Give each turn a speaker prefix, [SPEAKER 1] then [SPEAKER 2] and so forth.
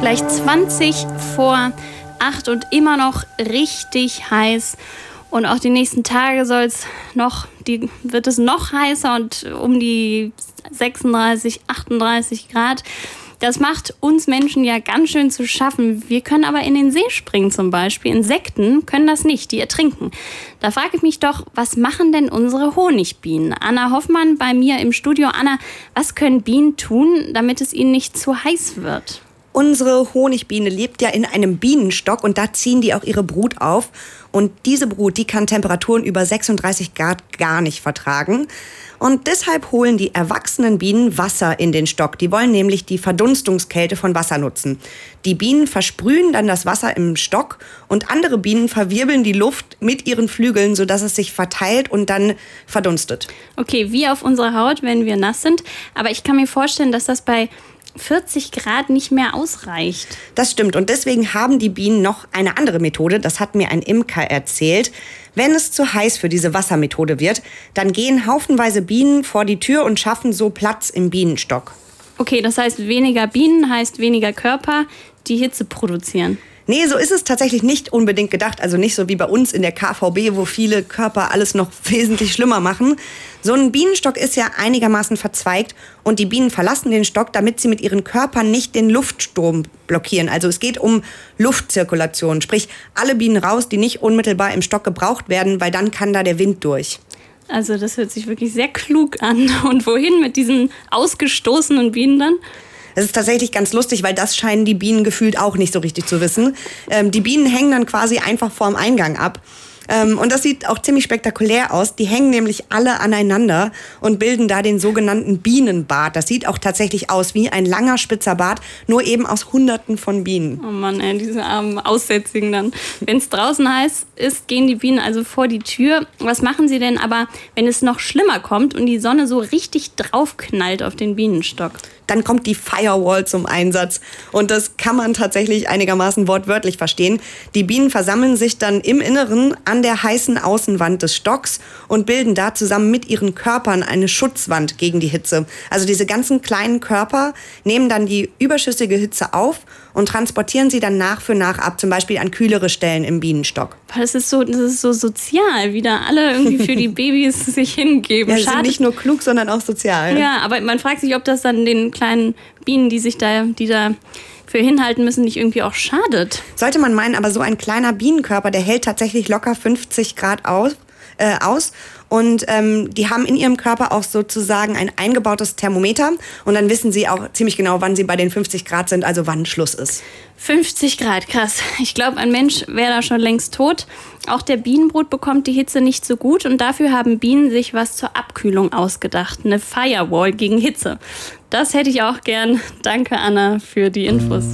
[SPEAKER 1] Gleich 20 vor 8 und immer noch richtig heiß. Und auch die nächsten Tage soll es noch, die, wird es noch heißer und um die 36, 38 Grad. Das macht uns Menschen ja ganz schön zu schaffen. Wir können aber in den See springen zum Beispiel. Insekten können das nicht, die ertrinken. Da frage ich mich doch, was machen denn unsere Honigbienen? Anna Hoffmann bei mir im Studio. Anna, was können Bienen tun, damit es ihnen nicht zu heiß wird?
[SPEAKER 2] Unsere Honigbiene lebt ja in einem Bienenstock und da ziehen die auch ihre Brut auf. Und diese Brut, die kann Temperaturen über 36 Grad gar nicht vertragen. Und deshalb holen die erwachsenen Bienen Wasser in den Stock. Die wollen nämlich die Verdunstungskälte von Wasser nutzen. Die Bienen versprühen dann das Wasser im Stock und andere Bienen verwirbeln die Luft mit ihren Flügeln, sodass es sich verteilt und dann verdunstet.
[SPEAKER 1] Okay, wie auf unserer Haut, wenn wir nass sind. Aber ich kann mir vorstellen, dass das bei 40 Grad nicht mehr ausreicht.
[SPEAKER 2] Das stimmt. Und deswegen haben die Bienen noch eine andere Methode. Das hat mir ein Imker erzählt. Wenn es zu heiß für diese Wassermethode wird, dann gehen haufenweise Bienen vor die Tür und schaffen so Platz im Bienenstock.
[SPEAKER 1] Okay, das heißt, weniger Bienen heißt weniger Körper, die Hitze produzieren.
[SPEAKER 2] Nee, so ist es tatsächlich nicht unbedingt gedacht. Also nicht so wie bei uns in der KVB, wo viele Körper alles noch wesentlich schlimmer machen. So ein Bienenstock ist ja einigermaßen verzweigt und die Bienen verlassen den Stock, damit sie mit ihren Körpern nicht den Luftsturm blockieren. Also es geht um Luftzirkulation. Sprich, alle Bienen raus, die nicht unmittelbar im Stock gebraucht werden, weil dann kann da der Wind durch.
[SPEAKER 1] Also das hört sich wirklich sehr klug an. Und wohin mit diesen ausgestoßenen Bienen dann?
[SPEAKER 2] Das ist tatsächlich ganz lustig, weil das scheinen die Bienen gefühlt auch nicht so richtig zu wissen. Ähm, die Bienen hängen dann quasi einfach vorm Eingang ab. Ähm, und das sieht auch ziemlich spektakulär aus. Die hängen nämlich alle aneinander und bilden da den sogenannten Bienenbart. Das sieht auch tatsächlich aus wie ein langer spitzer Bart, nur eben aus Hunderten von Bienen.
[SPEAKER 1] Oh Mann, ey, diese armen Aussätzigen dann. Wenn es draußen heiß ist, gehen die Bienen also vor die Tür. Was machen sie denn aber, wenn es noch schlimmer kommt und die Sonne so richtig draufknallt auf den Bienenstock?
[SPEAKER 2] dann kommt die Firewall zum Einsatz. Und das kann man tatsächlich einigermaßen wortwörtlich verstehen. Die Bienen versammeln sich dann im Inneren an der heißen Außenwand des Stocks und bilden da zusammen mit ihren Körpern eine Schutzwand gegen die Hitze. Also diese ganzen kleinen Körper nehmen dann die überschüssige Hitze auf und transportieren sie dann nach für nach ab, zum Beispiel an kühlere Stellen im Bienenstock.
[SPEAKER 1] Das ist so, das ist so sozial, wie da alle irgendwie für die Babys sich hingeben.
[SPEAKER 2] Ja, sie sind nicht nur klug, sondern auch sozial.
[SPEAKER 1] Ja, aber man fragt sich, ob das dann den kleinen Bienen, die sich da, die da für hinhalten müssen, nicht irgendwie auch schadet.
[SPEAKER 2] Sollte man meinen, aber so ein kleiner Bienenkörper, der hält tatsächlich locker 50 Grad aus äh, aus. Und ähm, die haben in ihrem Körper auch sozusagen ein eingebautes Thermometer. Und dann wissen sie auch ziemlich genau, wann sie bei den 50 Grad sind, also wann Schluss ist.
[SPEAKER 1] 50 Grad, krass. Ich glaube, ein Mensch wäre da schon längst tot. Auch der Bienenbrut bekommt die Hitze nicht so gut und dafür haben Bienen sich was zur Abkühlung ausgedacht. Eine Firewall gegen Hitze. Das hätte ich auch gern. Danke, Anna, für die Infos.